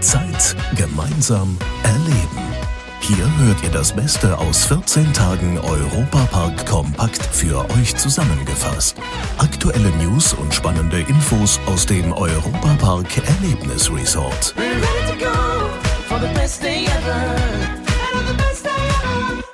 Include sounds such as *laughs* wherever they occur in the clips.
Zeit gemeinsam erleben. Hier hört ihr das Beste aus 14 Tagen Europapark kompakt für euch zusammengefasst. Aktuelle News und spannende Infos aus dem Europapark Erlebnis Resort.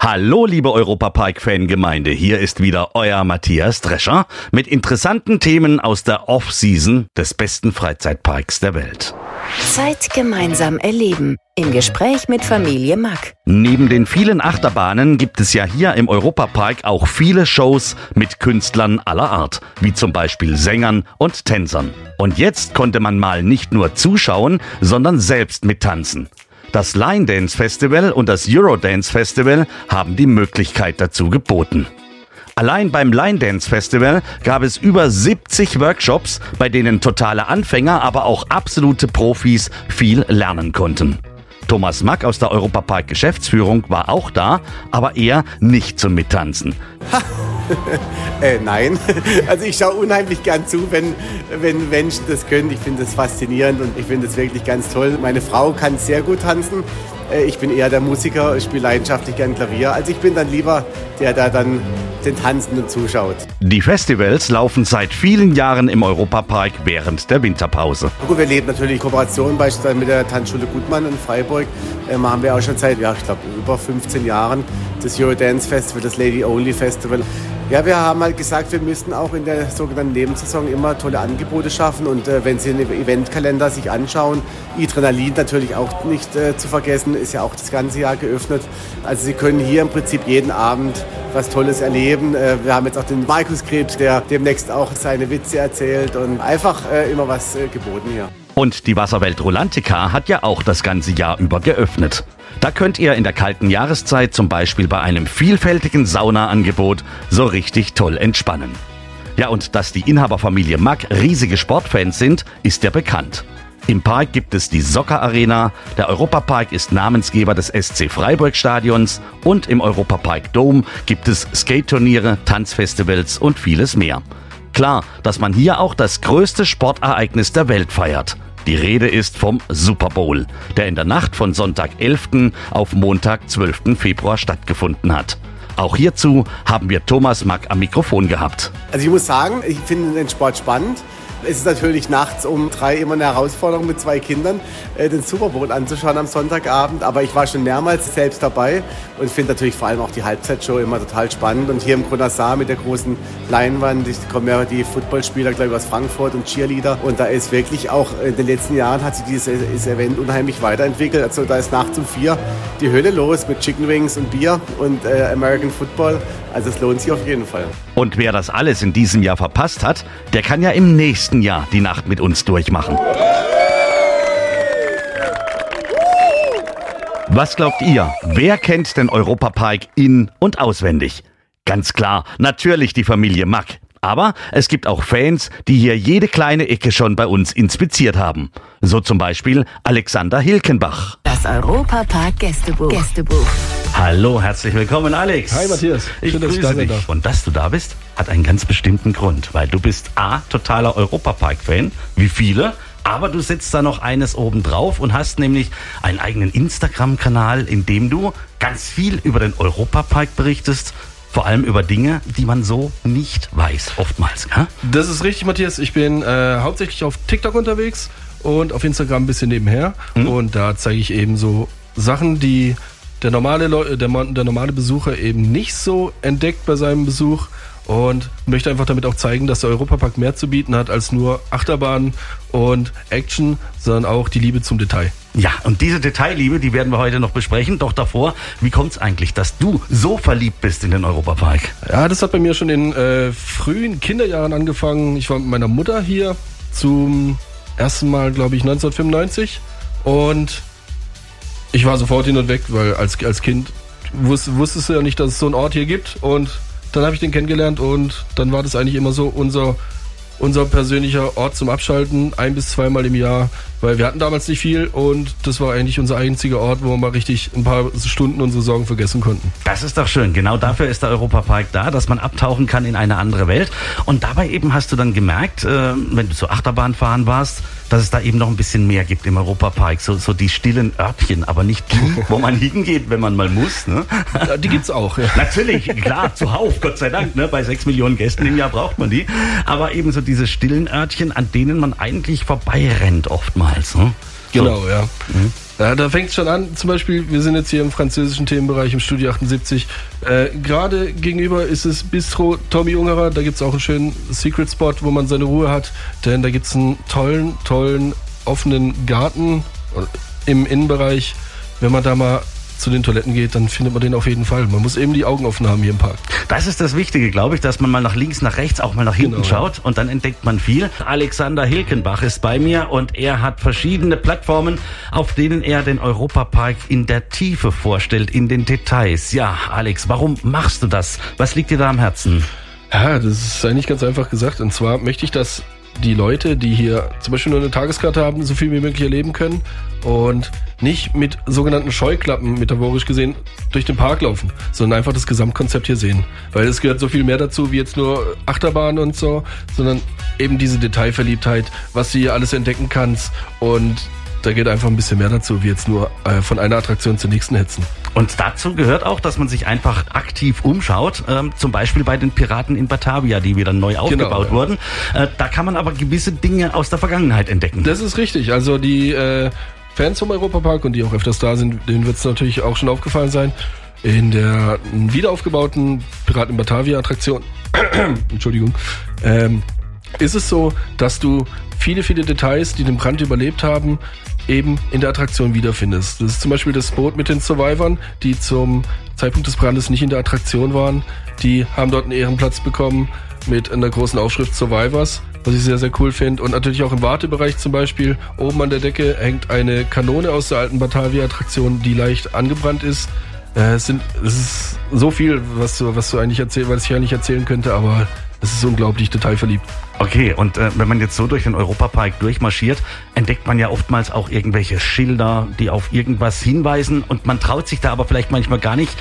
Hallo, liebe Europapark-Fangemeinde. Hier ist wieder euer Matthias Drescher mit interessanten Themen aus der Off-Season des besten Freizeitparks der Welt. Zeit gemeinsam erleben. Im Gespräch mit Familie Mack. Neben den vielen Achterbahnen gibt es ja hier im Europapark auch viele Shows mit Künstlern aller Art, wie zum Beispiel Sängern und Tänzern. Und jetzt konnte man mal nicht nur zuschauen, sondern selbst mittanzen. Das Line Dance Festival und das Eurodance Festival haben die Möglichkeit dazu geboten. Allein beim Line Dance Festival gab es über 70 Workshops, bei denen totale Anfänger, aber auch absolute Profis viel lernen konnten. Thomas Mack aus der Europapark Geschäftsführung war auch da, aber eher nicht zum Mittanzen. *laughs* äh, nein, *laughs* also ich schaue unheimlich gern zu, wenn, wenn Menschen das können. Ich finde das faszinierend und ich finde es wirklich ganz toll. Meine Frau kann sehr gut tanzen. Äh, ich bin eher der Musiker, spiele leidenschaftlich gern Klavier. Also ich bin dann lieber der, der dann den Tanzenden zuschaut. Die Festivals laufen seit vielen Jahren im Europapark während der Winterpause. Gut, wir leben natürlich Kooperationen beispielsweise mit der Tanzschule Gutmann in Freiburg. Ähm, haben wir auch schon seit, ja, ich glaube, über 15 Jahren das Eurodance Festival, das Lady Only Festival. Ja, wir haben halt gesagt, wir müssten auch in der sogenannten Nebensaison immer tolle Angebote schaffen. Und äh, wenn Sie den Eventkalender sich anschauen, Adrenalin natürlich auch nicht äh, zu vergessen, ist ja auch das ganze Jahr geöffnet. Also Sie können hier im Prinzip jeden Abend was Tolles erleben. Äh, wir haben jetzt auch den Markus Krebs, der demnächst auch seine Witze erzählt und einfach äh, immer was äh, geboten hier. Und die Wasserwelt Rolantica hat ja auch das ganze Jahr über geöffnet. Da könnt ihr in der kalten Jahreszeit zum Beispiel bei einem vielfältigen Saunaangebot so richtig toll entspannen. Ja, und dass die Inhaberfamilie Mack riesige Sportfans sind, ist ja bekannt. Im Park gibt es die Soccer Arena, der Europapark ist Namensgeber des SC Freiburg Stadions und im Europapark Dome gibt es Skate-Turniere, Tanzfestivals und vieles mehr. Klar, dass man hier auch das größte Sportereignis der Welt feiert. Die Rede ist vom Super Bowl, der in der Nacht von Sonntag 11. auf Montag 12. Februar stattgefunden hat. Auch hierzu haben wir Thomas Mack am Mikrofon gehabt. Also ich muss sagen, ich finde den Sport spannend. Es ist natürlich nachts um drei immer eine Herausforderung mit zwei Kindern, äh, den Super Bowl anzuschauen am Sonntagabend. Aber ich war schon mehrmals selbst dabei und finde natürlich vor allem auch die Halbzeitshow immer total spannend. Und hier im Konassar mit der großen Leinwand, kommen ja die Footballspieler, glaube ich, aus Frankfurt und Cheerleader. Und da ist wirklich auch in den letzten Jahren hat sich dieses Event unheimlich weiterentwickelt. Also da ist nachts um vier die Hölle los mit Chicken Wings und Bier und äh, American Football. Also es lohnt sich auf jeden Fall. Und wer das alles in diesem Jahr verpasst hat, der kann ja im nächsten Jahr die Nacht mit uns durchmachen. Was glaubt ihr? Wer kennt den Europapark in- und auswendig? Ganz klar, natürlich die Familie Mack. Aber es gibt auch Fans, die hier jede kleine Ecke schon bei uns inspiziert haben. So zum Beispiel Alexander Hilkenbach. Das Europapark Gästebuch. Gästebuch. Hallo, herzlich willkommen, Alex. Hi, Matthias. Ich Schön, dass ich grüße da dich. darf. Und dass du da bist, hat einen ganz bestimmten Grund, weil du bist A, totaler Europapark-Fan, wie viele, aber du setzt da noch eines oben drauf und hast nämlich einen eigenen Instagram-Kanal, in dem du ganz viel über den Europapark berichtest, vor allem über Dinge, die man so nicht weiß, oftmals. Gell? Das ist richtig, Matthias. Ich bin äh, hauptsächlich auf TikTok unterwegs und auf Instagram ein bisschen nebenher. Mhm. Und da zeige ich eben so Sachen, die der normale, Leu der, der normale Besucher eben nicht so entdeckt bei seinem Besuch. Und möchte einfach damit auch zeigen, dass der Europapark mehr zu bieten hat als nur Achterbahnen und Action, sondern auch die Liebe zum Detail. Ja, und diese Detailliebe, die werden wir heute noch besprechen. Doch davor, wie kommt es eigentlich, dass du so verliebt bist in den Europapark? Ja, das hat bei mir schon in äh, frühen Kinderjahren angefangen. Ich war mit meiner Mutter hier zum ersten Mal, glaube ich, 1995. Und ich war sofort hin und weg, weil als, als Kind wus, wusstest du ja nicht, dass es so einen Ort hier gibt. Und dann habe ich den kennengelernt und dann war das eigentlich immer so unser, unser persönlicher Ort zum Abschalten, ein bis zweimal im Jahr, weil wir hatten damals nicht viel und das war eigentlich unser einziger Ort, wo wir mal richtig ein paar Stunden unsere Sorgen vergessen konnten. Das ist doch schön. Genau dafür ist der Europapark da, dass man abtauchen kann in eine andere Welt. Und dabei eben hast du dann gemerkt, äh, wenn du zur Achterbahn fahren warst, dass es da eben noch ein bisschen mehr gibt im Europapark. So, so die stillen Örtchen, aber nicht die, *laughs* wo man hingeht, wenn man mal muss. Ne? Ja, die gibt's auch. Ja. Natürlich, klar, zuhauf, Gott sei Dank. Ne? Bei sechs Millionen Gästen im Jahr braucht man die. Aber eben so diese stillen Örtchen, an denen man eigentlich vorbeirennt oftmals. Ne? Genau, ja. Mhm. Ja, da fängt es schon an. Zum Beispiel, wir sind jetzt hier im französischen Themenbereich im Studio 78. Äh, Gerade gegenüber ist es Bistro Tommy Ungerer. Da gibt es auch einen schönen Secret Spot, wo man seine Ruhe hat. Denn da gibt es einen tollen, tollen, offenen Garten im Innenbereich. Wenn man da mal zu den Toiletten geht, dann findet man den auf jeden Fall. Man muss eben die Augen offen haben hier im Park. Das ist das Wichtige, glaube ich, dass man mal nach links, nach rechts, auch mal nach hinten genau. schaut und dann entdeckt man viel. Alexander Hilkenbach ist bei mir und er hat verschiedene Plattformen, auf denen er den Europapark in der Tiefe vorstellt, in den Details. Ja, Alex, warum machst du das? Was liegt dir da am Herzen? Ja, das ist eigentlich ganz einfach gesagt. Und zwar möchte ich, dass die Leute, die hier zum Beispiel nur eine Tageskarte haben, so viel wie möglich erleben können und nicht mit sogenannten Scheuklappen, metaphorisch gesehen, durch den Park laufen, sondern einfach das Gesamtkonzept hier sehen. Weil es gehört so viel mehr dazu, wie jetzt nur Achterbahn und so, sondern eben diese Detailverliebtheit, was du hier alles entdecken kannst und da geht einfach ein bisschen mehr dazu, wie jetzt nur äh, von einer Attraktion zur nächsten hetzen. Und dazu gehört auch, dass man sich einfach aktiv umschaut, ähm, zum Beispiel bei den Piraten in Batavia, die wieder neu genau, aufgebaut genau, ja. wurden. Äh, da kann man aber gewisse Dinge aus der Vergangenheit entdecken. Das ist richtig. Also die äh, Fans vom Europapark und die auch öfters da sind, denen wird es natürlich auch schon aufgefallen sein. In der wiederaufgebauten Piraten in Batavia Attraktion, *clears throat* Entschuldigung, ähm, ist es so, dass du viele, viele Details, die den Brand überlebt haben, eben in der Attraktion wiederfindest. Das ist zum Beispiel das Boot mit den Survivern, die zum Zeitpunkt des Brandes nicht in der Attraktion waren. Die haben dort einen Ehrenplatz bekommen mit einer großen Aufschrift Survivors, was ich sehr, sehr cool finde. Und natürlich auch im Wartebereich zum Beispiel. Oben an der Decke hängt eine Kanone aus der alten Batavia-Attraktion, die leicht angebrannt ist. Äh, es, sind, es ist so viel, was du, was du eigentlich erzählen, was ich eigentlich erzählen könnte, aber es ist unglaublich detailverliebt. Okay, und äh, wenn man jetzt so durch den Europapark durchmarschiert, entdeckt man ja oftmals auch irgendwelche Schilder, die auf irgendwas hinweisen und man traut sich da aber vielleicht manchmal gar nicht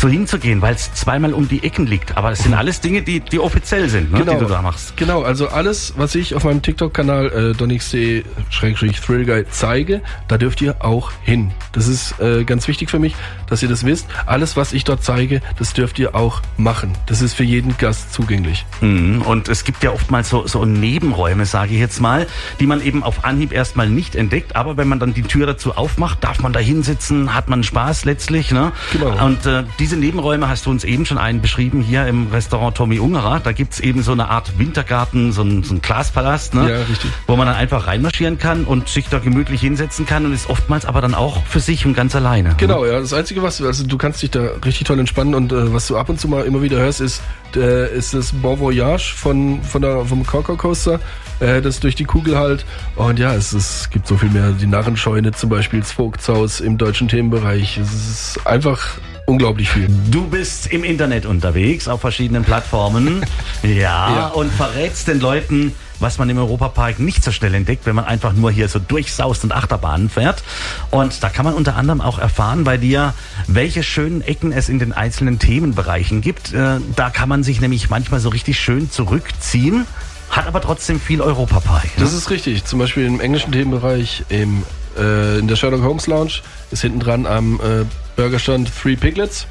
so hinzugehen, weil es zweimal um die Ecken liegt. Aber es sind alles Dinge, die, die offiziell sind, ne, genau, die du da machst. Genau, also alles, was ich auf meinem TikTok-Kanal äh, donixc-thrillguide zeige, da dürft ihr auch hin. Das ist äh, ganz wichtig für mich, dass ihr das wisst. Alles, was ich dort zeige, das dürft ihr auch machen. Das ist für jeden Gast zugänglich. Mhm. Und es gibt ja oftmals so, so Nebenräume, sage ich jetzt mal, die man eben auf Anhieb erstmal nicht entdeckt. Aber wenn man dann die Tür dazu aufmacht, darf man da hinsitzen, hat man Spaß letztlich. Ne? Genau. Und äh, diese Nebenräume hast du uns eben schon einen beschrieben hier im Restaurant Tommy Ungerer. Da gibt's eben so eine Art Wintergarten, so ein, so ein Glaspalast, ne? ja, richtig. wo man dann einfach reinmarschieren kann und sich da gemütlich hinsetzen kann und ist oftmals aber dann auch für sich und ganz alleine. Genau, ja. Das Einzige, was also du kannst dich da richtig toll entspannen und äh, was du ab und zu mal immer wieder hörst, ist, äh, ist das Bon Voyage von, von der, vom Coco Coaster äh, das durch die Kugel halt. Und ja, es, es gibt so viel mehr. Die Narrenscheune zum Beispiel, das Vogtshaus im deutschen Themenbereich. Es ist einfach unglaublich viel. Du bist im Internet unterwegs, auf verschiedenen Plattformen. *laughs* ja, ja, und verrätst den Leuten, was man im Europapark nicht so schnell entdeckt, wenn man einfach nur hier so durchsaust und Achterbahnen fährt. Und da kann man unter anderem auch erfahren bei dir, welche schönen Ecken es in den einzelnen Themenbereichen gibt. Äh, da kann man sich nämlich manchmal so richtig schön zurückziehen hat aber trotzdem viel Europapark. Ne? Das ist richtig. Zum Beispiel im englischen Themenbereich, im, äh, in der Sherlock Holmes Lounge, ist hinten dran am äh, Burgerstand Three Piglets.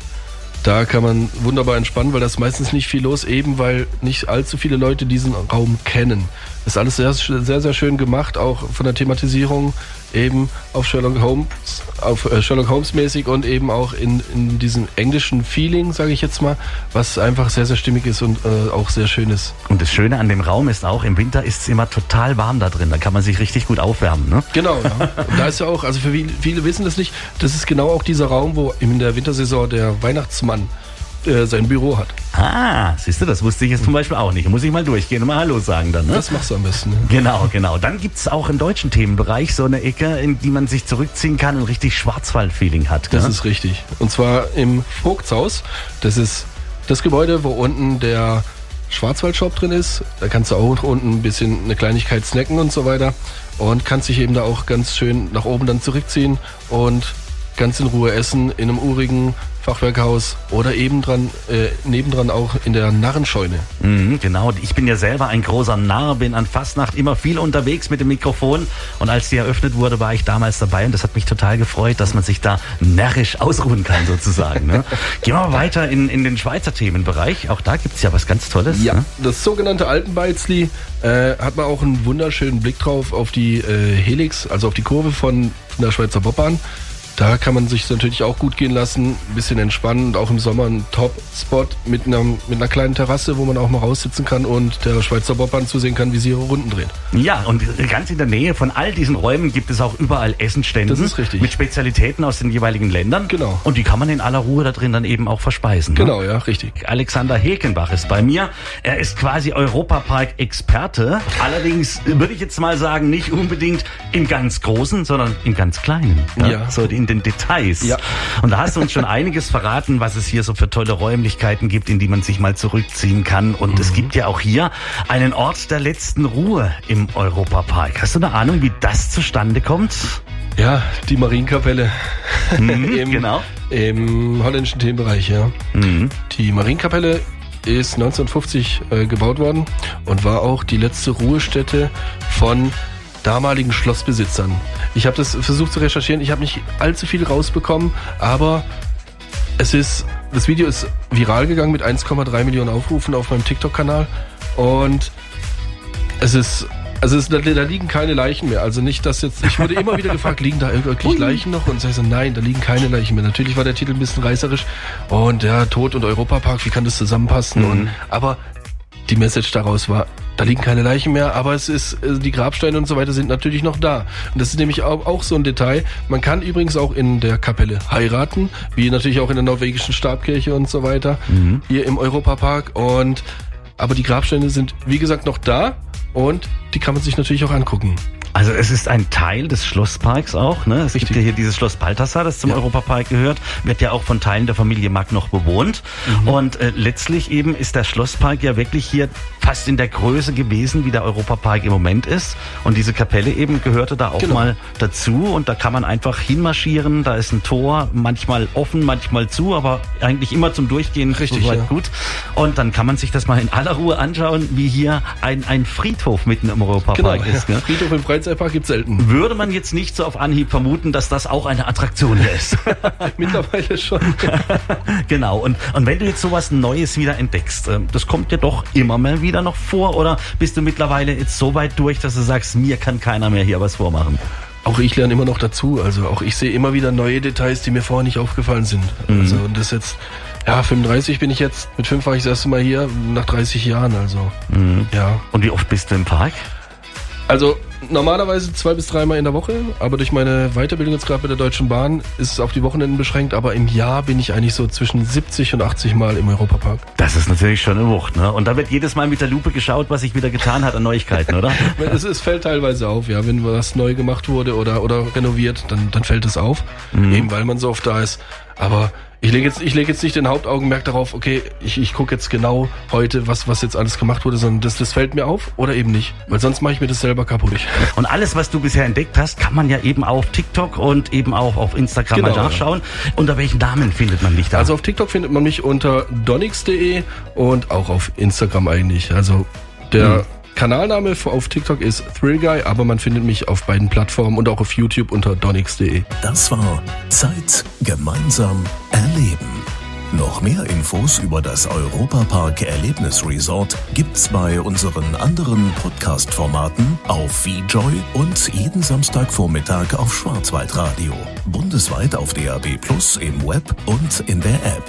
Da kann man wunderbar entspannen, weil da ist meistens nicht viel los, eben weil nicht allzu viele Leute diesen Raum kennen. Das ist alles sehr, sehr, sehr schön gemacht, auch von der Thematisierung eben auf Sherlock Holmes, auf äh, Sherlock Holmes mäßig und eben auch in, in diesem englischen Feeling, sage ich jetzt mal, was einfach sehr, sehr stimmig ist und äh, auch sehr schön ist. Und das Schöne an dem Raum ist auch, im Winter ist es immer total warm da drin. Da kann man sich richtig gut aufwärmen. Ne? Genau, ja. Und da ist ja auch, also für viele, viele wissen das nicht, das ist genau auch dieser Raum, wo in der Wintersaison der Weihnachtsmann äh, sein Büro hat. Ah, siehst du, das wusste ich jetzt zum Beispiel auch nicht. Muss ich mal durchgehen und mal Hallo sagen dann. Ne? Das machst du am besten. Ne? Genau, genau. Dann gibt es auch im deutschen Themenbereich so eine Ecke, in die man sich zurückziehen kann und richtig Schwarzwald-Feeling hat. Das ist richtig. Und zwar im Vogtshaus. Das ist das Gebäude, wo unten der Schwarzwaldshop drin ist. Da kannst du auch unten ein bisschen eine Kleinigkeit snacken und so weiter. Und kannst dich eben da auch ganz schön nach oben dann zurückziehen und ganz in Ruhe essen in einem urigen Fachwerkhaus oder eben dran, äh, nebendran auch in der Narrenscheune. Mhm, genau, ich bin ja selber ein großer Narr, bin an Fastnacht immer viel unterwegs mit dem Mikrofon und als die eröffnet wurde, war ich damals dabei und das hat mich total gefreut, dass man sich da närrisch ausruhen kann sozusagen. Ne? *laughs* Gehen wir mal weiter in, in den Schweizer Themenbereich, auch da gibt's ja was ganz Tolles. Ja, Ne? das sogenannte Altenbeizli äh, hat man auch einen wunderschönen Blick drauf auf die äh, Helix, also auf die Kurve von, von der Schweizer Bobbahn. Da kann man sich natürlich auch gut gehen lassen, ein bisschen entspannen und auch im Sommer ein Top-Spot mit einer, mit einer kleinen Terrasse, wo man auch mal raussitzen kann und der Schweizer Bobbahn zusehen kann, wie sie ihre Runden dreht. Ja, und ganz in der Nähe von all diesen Räumen gibt es auch überall Essenstände. Das ist richtig. Mit Spezialitäten aus den jeweiligen Ländern. Genau. Und die kann man in aller Ruhe da drin dann eben auch verspeisen. Ne? Genau, ja, richtig. Alexander Hekenbach ist bei mir. Er ist quasi Europapark-Experte. Allerdings würde ich jetzt mal sagen, nicht unbedingt im ganz Großen, sondern im ganz Kleinen. Ja. So in den Details. Ja. Und da hast du uns schon einiges verraten, was es hier so für tolle Räumlichkeiten gibt, in die man sich mal zurückziehen kann. Und Mhm. es gibt ja auch hier einen Ort der letzten Ruhe im Europapark. Hast du eine Ahnung, wie das zustande kommt? Ja, die Marienkapelle. *laughs* Im, genau. Im holländischen Themenbereich, ja. Die Marienkapelle ist 1950 äh, gebaut worden und war auch die letzte Ruhestätte von damaligen Schlossbesitzern. Ich habe das versucht zu recherchieren, ich habe nicht allzu viel rausbekommen, aber es ist, das Video ist viral gegangen mit 1,3 Millionen Aufrufen auf meinem TikTok-Kanal und es ist, also es, da, da liegen keine Leichen mehr. Also nicht, dass jetzt, ich wurde immer wieder gefragt, *laughs* liegen da wirklich Leichen noch? Und ich so, nein, da liegen keine Leichen mehr. Natürlich war der Titel ein bisschen reißerisch und ja, Tod und Europapark, wie kann das zusammenpassen? Und, aber die Message daraus war, da liegen keine Leichen mehr, aber es ist, äh, die Grabsteine und so weiter sind natürlich noch da. Und das ist nämlich auch, so ein Detail. Man kann übrigens auch in der Kapelle heiraten, wie natürlich auch in der norwegischen Stabkirche und so weiter, hier im Europapark. Und, aber die Grabsteine sind, wie gesagt, noch da und die kann man sich natürlich auch angucken. Also es ist ein Teil des Schlossparks auch. Ne? Es gibt Richtig. ja hier dieses Schloss Balthasar, das zum Ja. Europapark gehört, wird ja auch von Teilen der Familie Mack noch bewohnt. Mhm. Und äh, letztlich eben ist der Schlosspark ja wirklich hier fast in der Größe gewesen, wie der Europapark im Moment ist. Und diese Kapelle eben gehörte da auch Genau. mal dazu. Und da kann man einfach hinmarschieren. Da ist ein Tor, manchmal offen, manchmal zu, aber eigentlich immer zum Durchgehen Richtig, soweit ja. gut. Und dann kann man sich das mal in aller Ruhe anschauen, wie hier ein, ein Friedhof mitten im Europapark ist. ja. Gell? Friedhof im Freizeitpark gibt's selten. würde man jetzt nicht so auf Anhieb vermuten, dass das auch eine Attraktion ist. *laughs* *laughs* Mittlerweile schon. genau. Und, und wenn du jetzt sowas Neues wieder entdeckst, ähm, das kommt dir doch immer mal wieder noch vor oder bist du mittlerweile jetzt so weit durch, dass du sagst, mir kann keiner mehr hier was vormachen? Auch ich lerne immer noch dazu. Also auch ich sehe immer wieder neue Details, die mir vorher nicht aufgefallen sind. Also und das jetzt, ja, 35 bin ich jetzt. Mit fünf war ich das erste Mal hier, nach 30 Jahren. Also ja. Und wie oft bist du im Park? Also normalerweise zwei bis dreimal in der Woche, aber durch meine Weiterbildung jetzt gerade bei der Deutschen Bahn ist es auf die Wochenenden beschränkt. Aber im Jahr bin ich eigentlich so zwischen 70 und 80 Mal im Europapark. Das ist natürlich schon eine Wucht, ne? Und da wird jedes Mal mit der Lupe geschaut, was sich wieder getan hat an Neuigkeiten, oder? *laughs* Es, es fällt teilweise auf, ja, wenn was neu gemacht wurde oder, oder renoviert, dann, dann fällt es auf, eben weil man so oft da ist. Aber ich lege jetzt, ich lege jetzt nicht den Hauptaugenmerk darauf, okay, ich, ich gucke jetzt genau heute, was, was jetzt alles gemacht wurde, sondern das, das fällt mir auf oder eben nicht, weil sonst mache ich mir das selber kaputt. Und alles, was du bisher entdeckt hast, kann man ja eben auf TikTok und eben auch auf Instagram Genau, mal nachschauen. Unter welchen Namen findet man dich da? Also auf TikTok findet man mich unter donix.de und auch auf Instagram eigentlich. Also der Kanalname auf TikTok ist Thrillguy, aber man findet mich auf beiden Plattformen und auch auf YouTube unter donix.de. Das war Zeit gemeinsam erleben. Noch mehr Infos über das Europapark Erlebnisresort gibt's bei unseren anderen Podcast-Formaten auf VJoy und jeden Samstagvormittag auf Schwarzwaldradio. Bundesweit auf DAB Plus im Web und in der App.